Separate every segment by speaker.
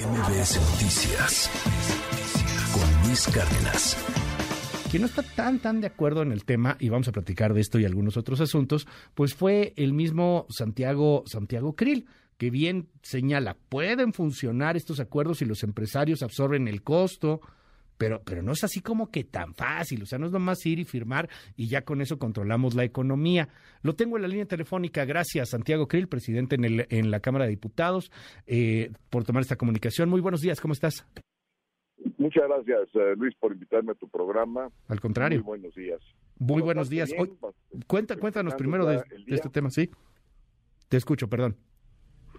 Speaker 1: MBS Noticias con Luis Cárdenas.
Speaker 2: Quien no está tan tan de acuerdo en el tema, y vamos a platicar de esto y algunos otros asuntos, pues fue el mismo Santiago, Santiago Krill, que bien señala, pueden funcionar estos acuerdos si los empresarios absorben el costo, pero, pero no es así como que tan fácil, o sea, no es nomás ir y firmar y ya con eso controlamos la economía. Lo tengo en la línea telefónica, gracias Santiago Krill, presidente en, el, en la Cámara de Diputados, eh, por tomar esta comunicación. Muy buenos días, ¿cómo estás?
Speaker 3: Muchas gracias, eh, Luis, por invitarme a tu programa.
Speaker 2: Al contrario.
Speaker 3: Muy buenos días.
Speaker 2: Muy buenos días. Hoy, cuenta, cuéntanos primero de, de este tema, ¿sí? Te escucho, perdón.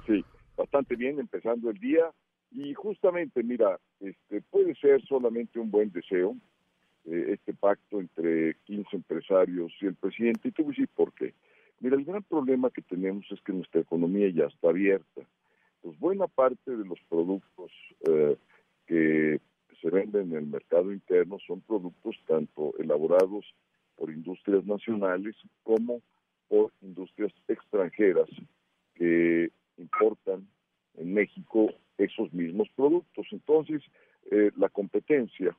Speaker 3: Sí, bastante bien, empezando el día y justamente, mira, este puede ser solamente un buen deseo, eh, este pacto entre 15 empresarios y el presidente, y te voy a decir por qué. Mira, el gran problema que tenemos es que nuestra economía ya está abierta. Pues buena parte de los productos eh, que se venden en el mercado interno son productos tanto elaborados por industrias nacionales como por industrias extranjeras que importan en México esos mismos productos. Entonces, eh, la competencia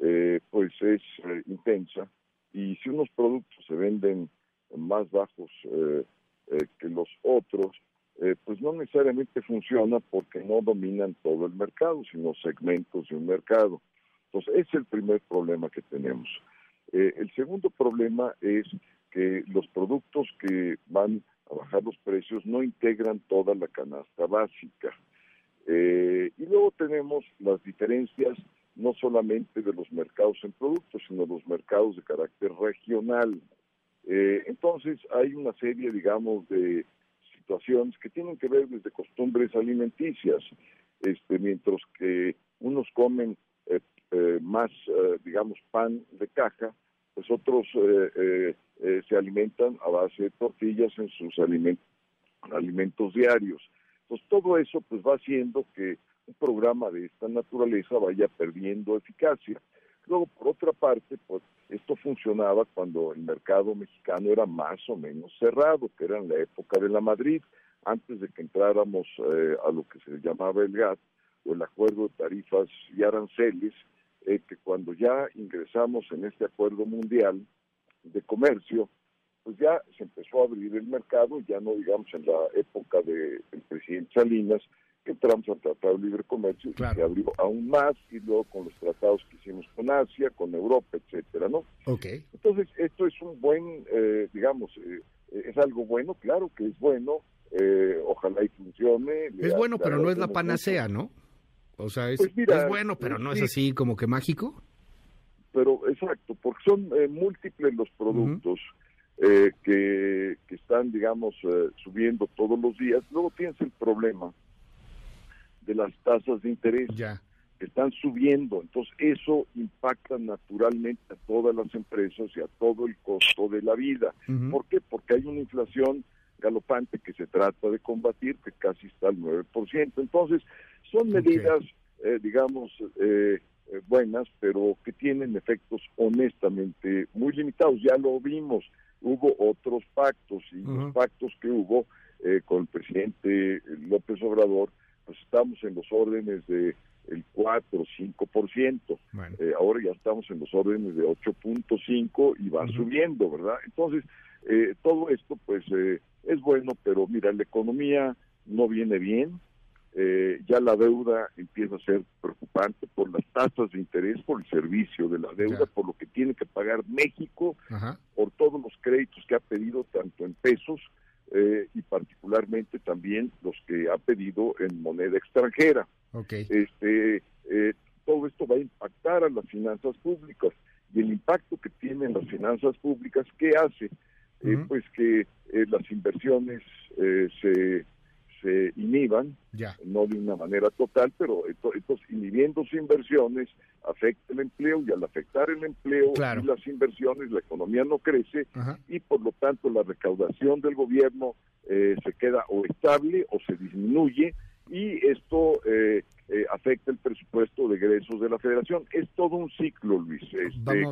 Speaker 3: eh, pues es eh, intensa y si unos productos se venden más bajos que los otros, pues no necesariamente funciona porque no dominan todo el mercado, sino segmentos de un mercado. Entonces, ese es el primer problema que tenemos. el segundo problema es que los productos que van a bajar los precios no integran toda la canasta básica. Eh, y luego tenemos las diferencias no solamente de los mercados en productos, sino los mercados de carácter regional. Eh, entonces hay una serie, digamos, de situaciones que tienen que ver desde costumbres alimenticias, este, mientras que unos comen eh, más, digamos, pan de caja, pues otros se alimentan a base de tortillas en sus alimentos diarios. Pues todo eso pues va haciendo que un programa de esta naturaleza vaya perdiendo eficacia. Luego, por otra parte, pues esto funcionaba cuando el mercado mexicano era más o menos cerrado, que era en la época de la Madrid, antes de que entráramos eh, a lo que se llamaba el GATT, o el Acuerdo de Tarifas y Aranceles, eh, que cuando ya ingresamos en este acuerdo mundial de comercio, pues ya se empezó a abrir el mercado, ya no digamos en la época del presidente Salinas, que entramos al Tratado de Libre Comercio y se abrió aún más, y luego con los tratados que hicimos con Asia, con Europa, etcétera, ¿no?
Speaker 2: Okay.
Speaker 3: Entonces, esto es un buen, eh, digamos, eh, es algo bueno, claro que es bueno, eh, ojalá y funcione.
Speaker 2: Es bueno, pero no es la panacea, ¿no? O sea, es, pues bueno, pero no es así como que mágico.
Speaker 3: Pero exacto, porque son múltiples los productos. Eh, que, están, digamos, eh, subiendo todos los días. Luego tienes el problema de las tasas de interés que están subiendo. Entonces, eso impacta naturalmente a todas las empresas y a todo el costo de la vida. ¿Por qué? Porque hay una inflación galopante que se trata de combatir, que casi está al 9%. Entonces, son medidas, eh, digamos, buenas, pero que tienen efectos honestamente muy limitados. Ya lo vimos hubo otros pactos y los pactos que hubo eh, con el presidente López Obrador, pues estamos en los órdenes de el 4 o 5%. Eh, ahora ya estamos en los órdenes de 8.5 y va subiendo, ¿verdad? Entonces, eh, todo esto pues es bueno, pero mira, la economía no viene bien, eh, ya la deuda empieza a ser preocupante por las tasas de interés, por el servicio de la deuda, por lo que tiene que pagar México, por todos los créditos que ha pedido tanto en pesos eh, y particularmente también los que ha pedido en moneda extranjera. Este, eh, todo esto va a impactar a las finanzas públicas y el impacto que tienen las finanzas públicas, ¿qué hace? pues que las inversiones se se inhiban, no de una manera total, pero entonces inhibiendo sus inversiones afecta el empleo y al afectar el empleo y las inversiones la economía no crece y por lo tanto la recaudación del gobierno eh, se queda o estable o se disminuye y esto eh, eh, afecta el presupuesto de egresos de la federación. Es todo un ciclo, Luis.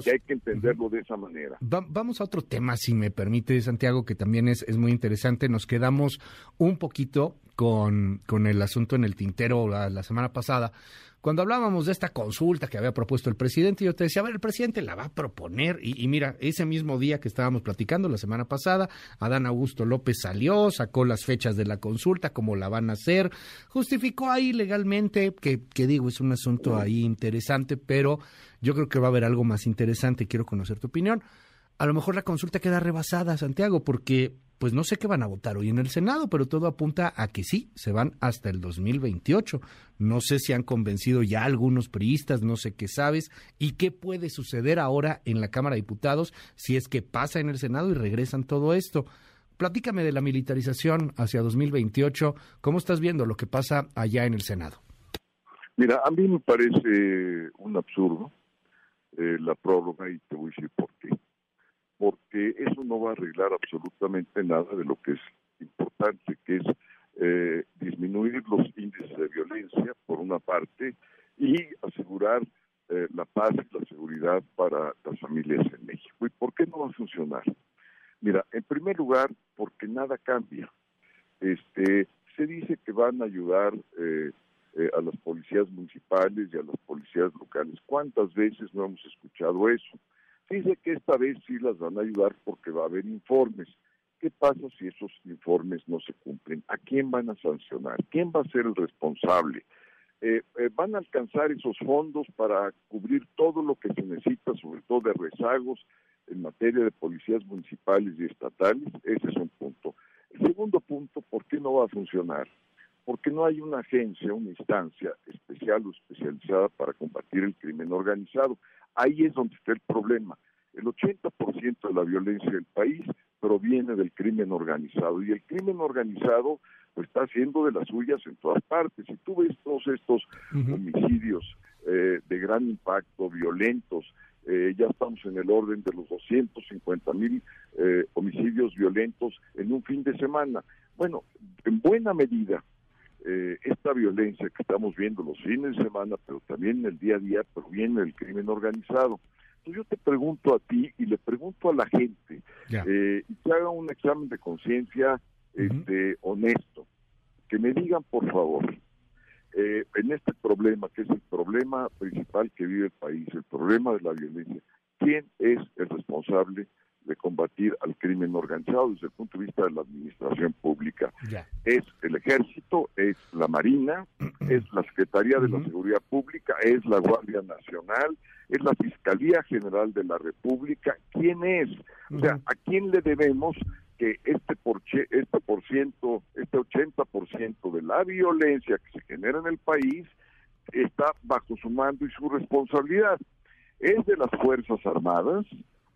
Speaker 3: que hay que entenderlo de esa manera.
Speaker 2: vamos a otro tema, si me permite, Santiago, que también es, es muy interesante. Nos quedamos un poquito con, con el asunto en el tintero la semana pasada cuando hablábamos de esta consulta que había propuesto el presidente, yo te decía, a ver, el presidente la va a proponer. Y, mira, ese mismo día que estábamos platicando la semana pasada, Adán Augusto López salió, sacó las fechas de la consulta, cómo la van a hacer, justificó ahí legalmente, que, que digo, es un asunto ahí interesante, pero yo creo que va a haber algo más interesante, quiero conocer tu opinión. A lo mejor la consulta queda rebasada, Santiago, porque pues no sé qué van a votar hoy en el Senado, pero todo apunta a que sí, se van hasta el 2028. No sé si han convencido ya algunos priistas, no sé qué sabes, y qué puede suceder ahora en la Cámara de Diputados si es que pasa en el Senado y regresan todo esto. Platícame de la militarización hacia 2028, ¿cómo estás viendo lo que pasa allá en el Senado?
Speaker 3: Mira, a mí me parece un absurdo eh, la prórroga y te voy a decir por qué porque eso no va a arreglar absolutamente nada de lo que es importante, que es eh, disminuir los índices de violencia, por una parte, y asegurar eh, la paz y la seguridad para las familias en México. ¿Y por qué no va a funcionar? Mira, en primer lugar, porque nada cambia. Este, se dice que van a ayudar eh, a las policías municipales y a las policías locales. ¿Cuántas veces no hemos escuchado eso? Dice que esta vez sí las van a ayudar porque va a haber informes. ¿Qué pasa si esos informes no se cumplen? ¿A quién van a sancionar? ¿Quién va a ser el responsable? Eh, eh, ¿Van a alcanzar esos fondos para cubrir todo lo que se necesita, sobre todo de rezagos en materia de policías municipales y estatales? Ese es un punto. El segundo punto, ¿por qué no va a funcionar? Porque no hay una agencia, una instancia especial o especializada para combatir el crimen organizado. Ahí es donde está el problema. El 80% de la violencia del país proviene del crimen organizado y el crimen organizado pues, está haciendo de las suyas en todas partes. Si tú ves todos estos homicidios eh, de gran impacto, violentos, eh, ya estamos en el orden de los 250 mil eh, homicidios violentos en un fin de semana. Bueno, en buena medida eh, esta violencia que estamos viendo los fines de semana, pero también en el día a día, proviene del crimen organizado. Entonces yo te pregunto a ti y le pregunto a la gente eh, que haga un examen de conciencia este, honesto, que me digan por favor, eh, en este problema, que es el problema principal que vive el país, el problema de la violencia, ¿quién es el responsable de combatir al crimen organizado desde el punto de vista de la administración pública. Es el ejército, es la Marina, es la Secretaría de la Seguridad Pública, es la Guardia Nacional, es la Fiscalía General de la República. ¿Quién es? O sea, ¿a quién le debemos que este por, este por ciento, este 80% de la violencia que se genera en el país está bajo su mando y su responsabilidad? ¿Es de las Fuerzas Armadas?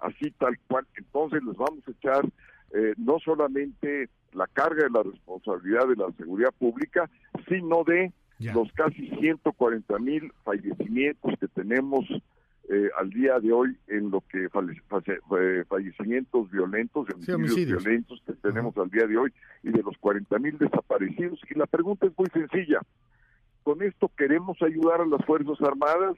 Speaker 3: Así tal cual. Entonces les vamos a echar eh, no solamente la carga de la responsabilidad de la seguridad pública, sino de los casi 140 mil fallecimientos que tenemos eh, al día de hoy en lo que fallecimientos violentos, homicidios, violentos que tenemos al día de hoy y de los 40 mil desaparecidos. Y la pregunta es muy sencilla. ¿Con esto queremos ayudar a las Fuerzas Armadas?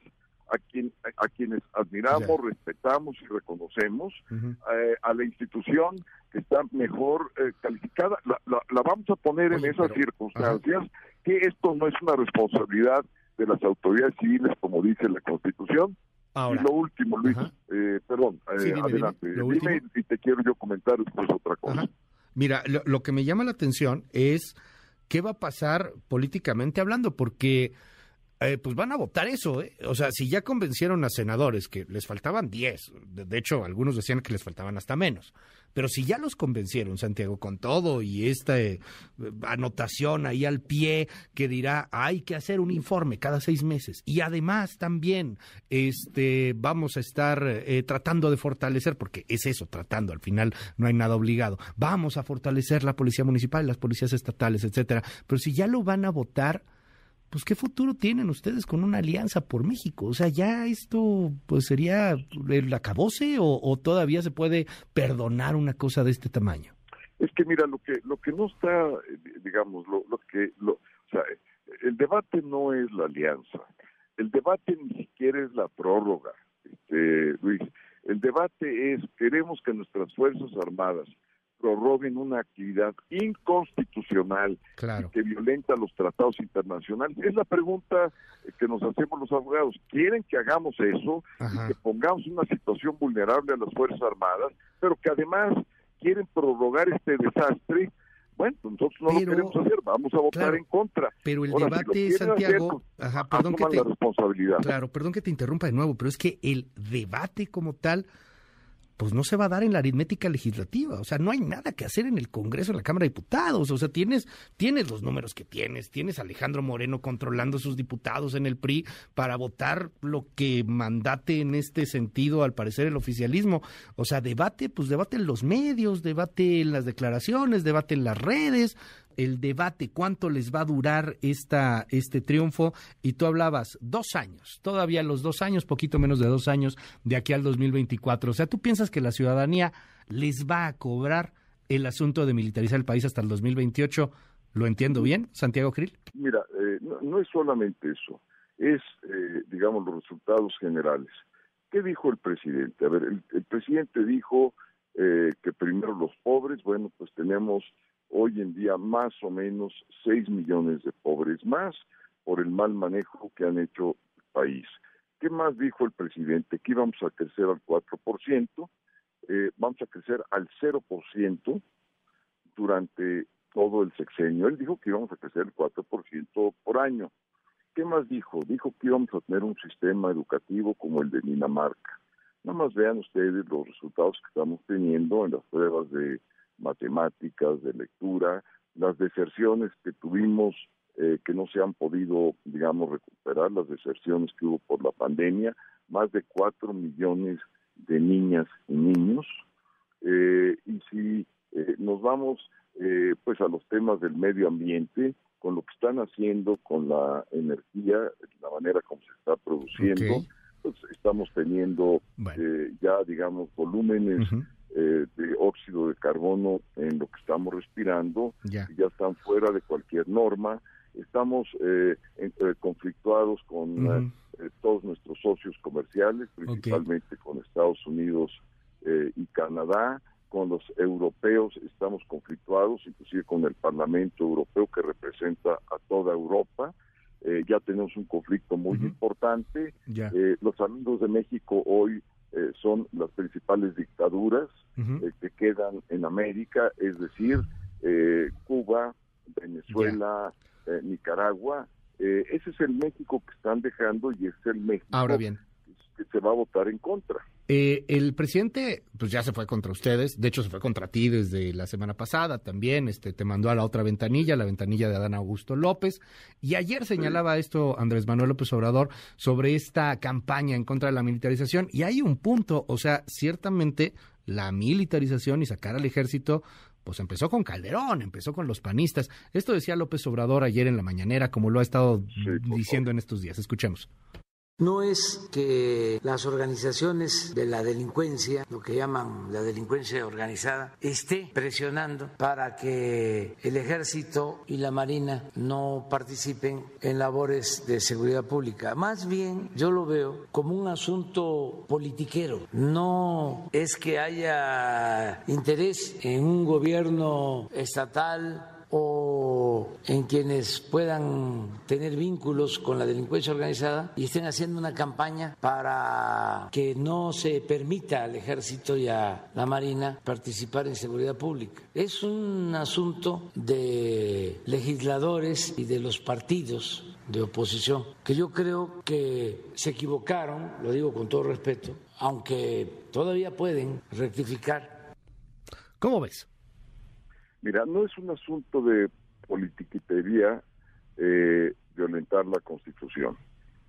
Speaker 3: A, quien, a, quienes admiramos, respetamos y reconocemos, eh, a la institución que está mejor eh, calificada. La, la, vamos a poner en esas circunstancias que esto no es una responsabilidad de las autoridades civiles, como dice la Constitución. y lo último, Luis, eh, perdón, adelante. Dime, y te quiero yo comentar después otra cosa.
Speaker 2: Mira, lo que me llama la atención es qué va a pasar políticamente hablando, porque eh, pues van a votar eso. ¿eh? O sea, si ya convencieron a senadores que les faltaban 10, de, hecho algunos decían que les faltaban hasta menos, pero si ya los convencieron, Santiago, con todo y esta eh, anotación ahí al pie que dirá hay que hacer un informe cada seis meses y además también este vamos a estar tratando de fortalecer, porque es eso, tratando, al final no hay nada obligado, vamos a fortalecer la policía municipal, las policías estatales, etcétera, pero si ya lo van a votar pues qué futuro tienen ustedes con una alianza por México. O sea, ya esto pues sería el acabose o, todavía se puede perdonar una cosa de este tamaño.
Speaker 3: Es que mira lo que lo que no está, digamos, lo, lo que, lo, o sea, el debate no es la alianza, el debate ni siquiera es la prórroga. Este, Luis. El debate es, queremos que nuestras Fuerzas Armadas prorroguen una actividad inconstitucional que violenta los tratados internacionales. Es la pregunta que nos hacemos los abogados. ¿Quieren que hagamos eso y que pongamos una situación vulnerable a las Fuerzas Armadas, pero que además quieren prorrogar este desastre? Bueno, pues nosotros no lo queremos hacer, vamos a votar en contra.
Speaker 2: Pero el debate, Santiago,
Speaker 3: pues, perdón que te, la responsabilidad.
Speaker 2: Claro, perdón que te interrumpa de nuevo, pero es que el debate como tal pues no se va a dar en la aritmética legislativa. O sea, no hay nada que hacer en el Congreso, en la Cámara de Diputados. O sea, tienes, tienes los números que tienes, tienes Alejandro Moreno controlando a sus diputados en el PRI para votar lo que mandate en este sentido, al parecer, el oficialismo. O sea, debate, pues debate en los medios, debate en las declaraciones, debate en las redes, el debate, cuánto les va a durar esta, este triunfo. Y tú hablabas dos años, todavía los dos años, poquito menos de dos años de aquí al 2024. O sea, ¿tú piensas que la ciudadanía les va a cobrar el asunto de militarizar el país hasta el 2028? ¿Lo entiendo bien, Santiago Krill?
Speaker 3: Mira, eh, no, es solamente eso, es, eh, digamos, los resultados generales. ¿Qué dijo el presidente? A ver, el, presidente dijo eh, que primero los pobres, bueno, pues tenemos hoy en día más o menos 6 millones de pobres más por el mal manejo que han hecho el país. ¿Qué más dijo el presidente? Que íbamos a crecer al 4%, eh, vamos a crecer al 0% durante todo el sexenio. Él dijo que íbamos a crecer el 4% por año. ¿Qué más dijo? Dijo que íbamos a tener un sistema educativo como el de Dinamarca. Nada más vean ustedes los resultados que estamos teniendo en las pruebas de matemáticas, de lectura, las deserciones que tuvimos eh, que no se han podido, digamos, recuperar, las deserciones que hubo por la pandemia, más de cuatro millones de niñas y niños. Eh, y si eh, nos vamos pues a los temas del medio ambiente, con lo que están haciendo con la energía, la manera como se está produciendo, pues estamos teniendo ya, digamos, volúmenes eh, de óxido de carbono en lo que estamos respirando, ya, están fuera de cualquier norma. Estamos eh, eh conflictuados con eh, todos nuestros socios comerciales, principalmente con Estados Unidos y Canadá. Con los europeos estamos conflictuados, inclusive con el Parlamento Europeo que representa a toda Europa. Ya tenemos un conflicto muy importante. los amigos de México hoy eh, son las principales dictaduras eh, que quedan en América, es decir, eh, Cuba, Venezuela, Nicaragua. ese es el México que están dejando y es el México
Speaker 2: Ahora bien.
Speaker 3: que se va a votar en contra.
Speaker 2: Eh, el presidente, pues ya se fue contra ustedes, de hecho se fue contra ti desde la semana pasada también, este, te mandó a la otra ventanilla, la ventanilla de Adán Augusto López, y ayer señalaba esto Andrés Manuel López Obrador sobre esta campaña en contra de la militarización, y hay un punto, o sea, ciertamente la militarización y sacar al ejército pues empezó con Calderón, empezó con los panistas. Esto decía López Obrador ayer en la mañanera, como lo ha estado diciendo en estos días. Escuchemos.
Speaker 4: No es que las organizaciones de la delincuencia, lo que llaman la delincuencia organizada, esté presionando para que el ejército y la marina no participen en labores de seguridad pública. Más bien yo lo veo como un asunto politiquero. No es que haya interés en un gobierno estatal o en quienes puedan tener vínculos con la delincuencia organizada y estén haciendo una campaña para que no se permita al ejército y a la marina participar en seguridad pública. Es un asunto de legisladores y de los partidos de oposición, que yo creo que se equivocaron, lo digo con todo respeto, aunque todavía pueden rectificar.
Speaker 2: ¿Cómo ves?
Speaker 3: Mira, no es un asunto de politiquitería eh, violentar la Constitución.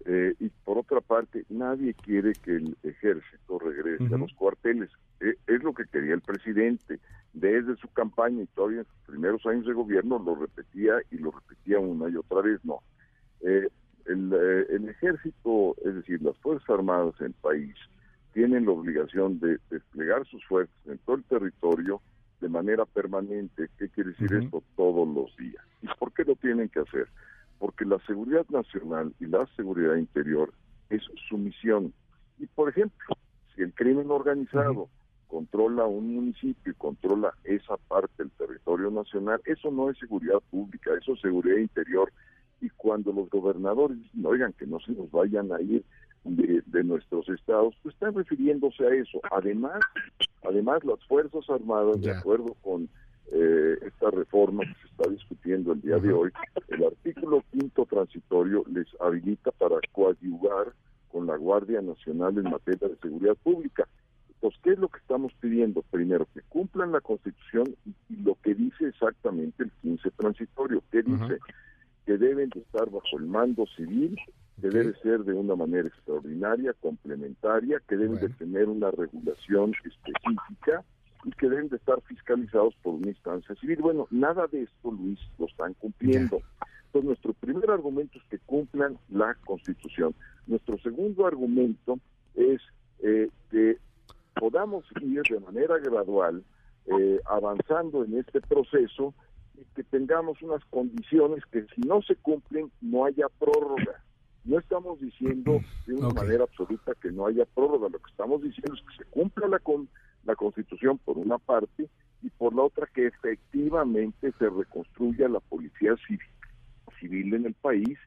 Speaker 3: Eh, y por otra parte, nadie quiere que el ejército regrese a los cuarteles. Eh, es lo que quería el presidente. Desde su campaña y todavía en sus primeros años de gobierno lo repetía y lo repetía una y otra vez. No. El, el, ejército, es decir, las Fuerzas Armadas en el país, tienen la obligación de desplegar sus fuerzas en todo el territorio de manera permanente. ¿Qué quiere decir esto? Todos los días. ¿Y por qué lo tienen que hacer? Porque la seguridad nacional y la seguridad interior es su misión. Y por ejemplo, si el crimen organizado controla un municipio y controla esa parte del territorio nacional, eso no es seguridad pública, eso es seguridad interior. Y cuando los gobernadores dicen, oigan, que no se nos vayan a ir de, nuestros estados, pues están refiriéndose a eso. Además, además las Fuerzas Armadas, de acuerdo con eh, esta reforma que se está discutiendo el día de hoy, el artículo quinto transitorio les habilita para coadyuvar con la Guardia Nacional en materia de seguridad pública. Entonces, ¿qué es lo que estamos pidiendo? Primero, que cumplan la Constitución y, lo que dice exactamente el 15 transitorio. ¿Qué dice? Que deben de estar bajo el mando civil, que debe ser de una manera extraordinaria, complementaria, que deben de tener una regulación específica y que deben de estar fiscalizados por una instancia civil. Bueno, nada de esto, Luis, lo están cumpliendo. Entonces, nuestro primer argumento es que cumplan la Constitución. Nuestro segundo argumento es eh, que podamos ir de manera gradual eh, avanzando en este proceso y que tengamos unas condiciones que si no se cumplen no haya prórroga. No estamos diciendo de una manera absoluta que no haya prórroga, lo que estamos diciendo es que se cumpla la, con, la Constitución por una parte y por la otra que efectivamente se reconstruya la policía civil, civil en el país.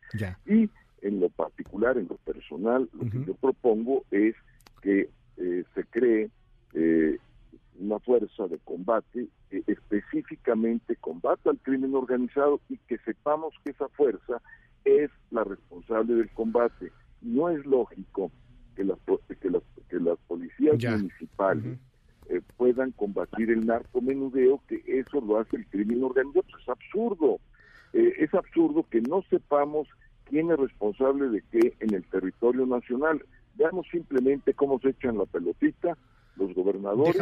Speaker 3: Y en lo particular, en lo personal, lo que yo propongo es que eh, se cree eh, una fuerza de combate que específicamente combata al crimen organizado y que sepamos que esa fuerza es la responsable del combate. No es lógico que las, que las, que las policías municipales eh, puedan combatir el narcomenudeo, que eso lo hace el crimen organizado. Es absurdo. es absurdo que no sepamos quién es responsable de qué en el territorio nacional. Veamos simplemente cómo se echan la pelotita los gobernadores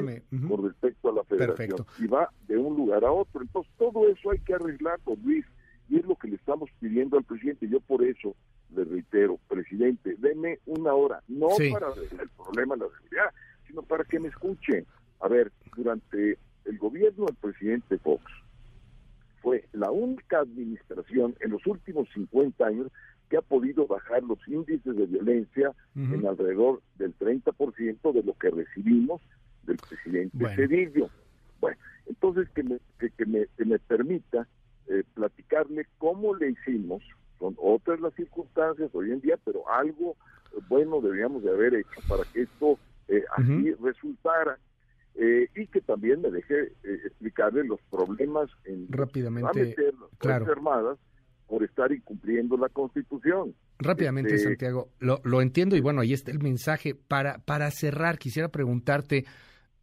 Speaker 3: con respecto a la federación y va de un lugar a otro. Entonces todo eso hay que arreglarlo, Luis, y es lo que le estamos pidiendo al presidente. Yo por eso le reitero, presidente, deme una hora, no para el problema de la seguridad, sino para que me escuchen. A ver, durante el gobierno del presidente Fox, fue la única administración en los últimos 50 años que ha podido bajar los índices de violencia en alrededor del 30% de lo que recibimos del presidente Cedillo. Bueno, entonces que me, que, me, que me permita eh, platicarle cómo le hicimos, son otras las circunstancias hoy en día, pero algo bueno deberíamos de haber hecho para que esto eh, así resultara. Eh, y que también me deje explicarle los problemas en
Speaker 2: rápidamente
Speaker 3: las armadas por estar incumpliendo la Constitución.
Speaker 2: Rápidamente, este, Santiago, lo, lo, entiendo y bueno, ahí está el mensaje. Para, para cerrar, quisiera preguntarte,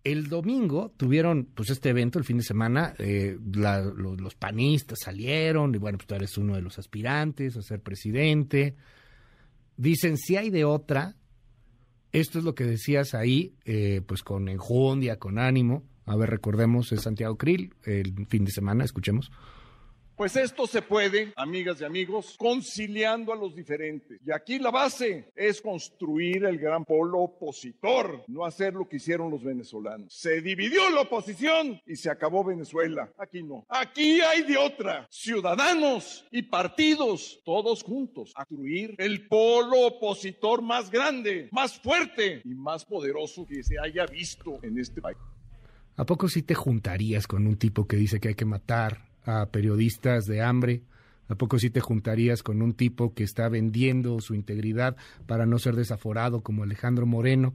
Speaker 2: el domingo tuvieron pues este evento, el fin de semana, eh, los, panistas salieron y bueno, pues tú eres uno de los aspirantes a ser presidente. Dicen, si hay de otra, esto es lo que decías ahí, eh, pues con enjundia, con ánimo. A ver, recordemos, es Santiago Krill, el fin de semana, escuchemos.
Speaker 5: Pues esto se puede, amigas y amigos, conciliando a los diferentes. Y aquí la base es construir el gran polo opositor, no hacer lo que hicieron los venezolanos. Se dividió la oposición y se acabó Venezuela. Aquí no. Aquí hay de otra. Ciudadanos y partidos, todos juntos, a construir el polo opositor más grande, más fuerte y más poderoso que se haya visto en este país.
Speaker 2: ¿A poco sí te juntarías con un tipo que dice que hay que matar a periodistas de hambre? ¿A poco sí te juntarías con un tipo que está vendiendo su integridad para no ser desaforado como Alejandro Moreno?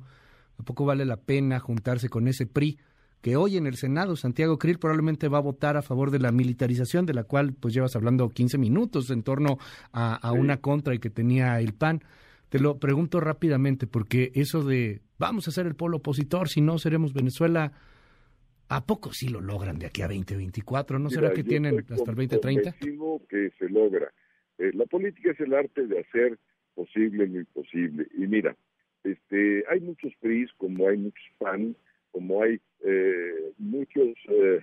Speaker 2: ¿A poco vale la pena juntarse con ese PRI que hoy en el Senado Santiago Krill probablemente va a votar a favor de la militarización de la cual pues llevas hablando 15 minutos en torno a, a una contra y que tenía el PAN? Te lo pregunto rápidamente porque eso de vamos a ser el polo opositor, si no seremos Venezuela, ¿A poco sí lo logran de aquí a 2024? ¿No será que tienen hasta el 2030?
Speaker 3: que se logra. Eh, la política es el arte de hacer posible lo imposible. Y mira, este, hay muchos PRIs, como hay muchos PAN, como hay eh, muchos eh,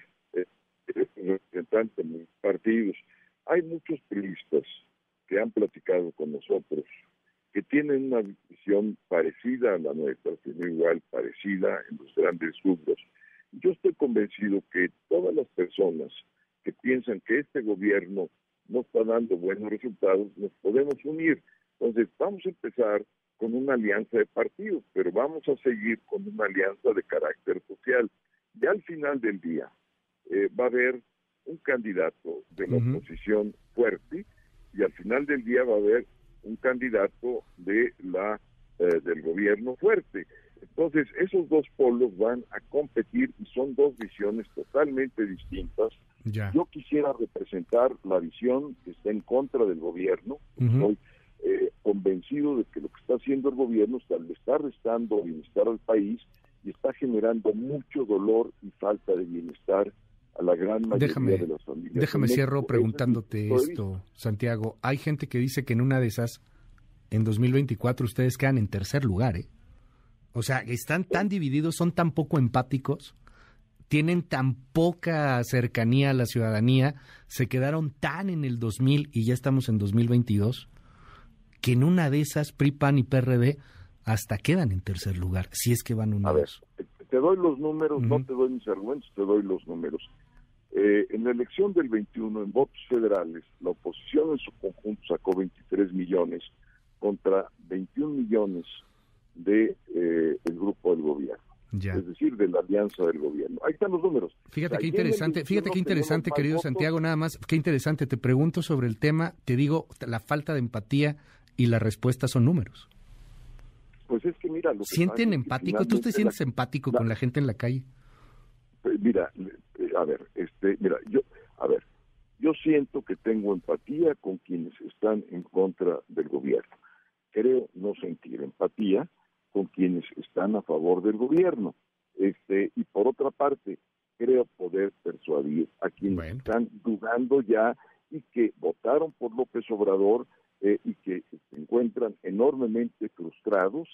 Speaker 3: representantes de partidos. Hay muchos PRIistas que han platicado con nosotros, que tienen una visión parecida a la nuestra, que es igual, parecida en los grandes grupos yo estoy convencido que todas las personas que piensan que este gobierno no está dando buenos resultados, nos podemos unir. Entonces, vamos a empezar con una alianza de partidos, pero vamos a seguir con una alianza de carácter social. Y al final del día eh, va a haber un candidato de la oposición fuerte y al final del día va a haber un candidato de la eh, del gobierno fuerte. Entonces, esos dos polos van a competir y son dos visiones totalmente distintas. Yo quisiera representar la visión que está en contra del gobierno. Estoy eh, convencido de que lo que está haciendo el gobierno está, le está restando bienestar al país y está generando mucho dolor y falta de bienestar a la gran mayoría de las familias.
Speaker 2: Déjame cierro preguntándote esto, Santiago. Hay gente que dice que en una de esas, en 2024, ustedes quedan en tercer lugar, ¿eh? O sea, están tan divididos, son tan poco empáticos, tienen tan poca cercanía a la ciudadanía, se quedaron tan en el 2000 y ya estamos en 2022, que en una de esas PRI, PAN y PRD hasta quedan en tercer lugar, si es que van unidos.
Speaker 3: A ver, te doy los números, no te doy mis argumentos, te doy los números. Eh, en la elección del 21, en votos federales, la oposición en su conjunto sacó 23 millones contra 21 millones de eh, el grupo del gobierno. Es decir, de la alianza del gobierno. Ahí están los números.
Speaker 2: Fíjate qué interesante, fíjate qué interesante, querido Santiago, nada más, qué interesante. Te pregunto sobre el tema, te digo, la falta de empatía y la respuesta son números.
Speaker 3: Pues es que mira,
Speaker 2: ¿Sienten empático? ¿Tú te sientes empático con la gente en la calle?
Speaker 3: Pues mira, eh, a ver, este, mira, yo, a ver, yo siento que tengo empatía con quienes están en contra del gobierno. Creo no sentir empatía con quienes están a favor del gobierno. Este, y por otra parte, creo poder persuadir a quienes están dudando ya y que votaron por López Obrador eh, y que se encuentran enormemente frustrados,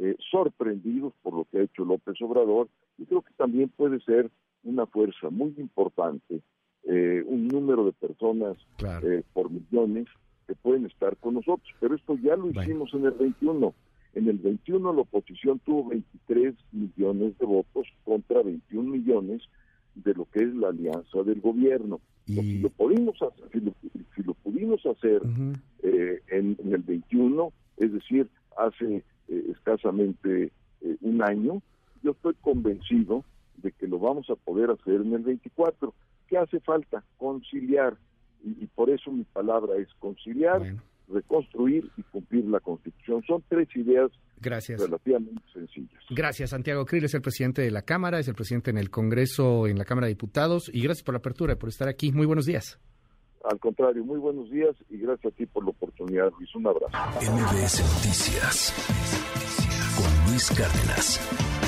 Speaker 3: eh, sorprendidos por lo que ha hecho López Obrador, y creo que también puede ser una fuerza muy importante, eh, un número de personas por millones que pueden estar con nosotros, pero esto ya lo hicimos en el 21 en el 21 la oposición tuvo 23 millones de votos contra 21 millones de lo que es la alianza del gobierno. Si, lo pudimos hacer, si lo, pudimos hacer eh, en, el 21, es decir, hace eh, escasamente eh, un año, yo estoy convencido de que lo vamos a poder hacer en el 24. ¿Qué hace falta? Conciliar. Y, por eso mi palabra es conciliar reconstruir y cumplir la Constitución. Son tres ideas
Speaker 2: Gracias.
Speaker 3: relativamente sencillas.
Speaker 2: Gracias, Santiago Krill es el presidente de la Cámara, es el presidente en el Congreso, en la Cámara de Diputados, y gracias por la apertura y por estar aquí. Muy buenos días.
Speaker 3: Al contrario, muy buenos días y gracias a ti por la oportunidad, Luis. Un abrazo.
Speaker 1: MBS Noticias con Luis Cárdenas.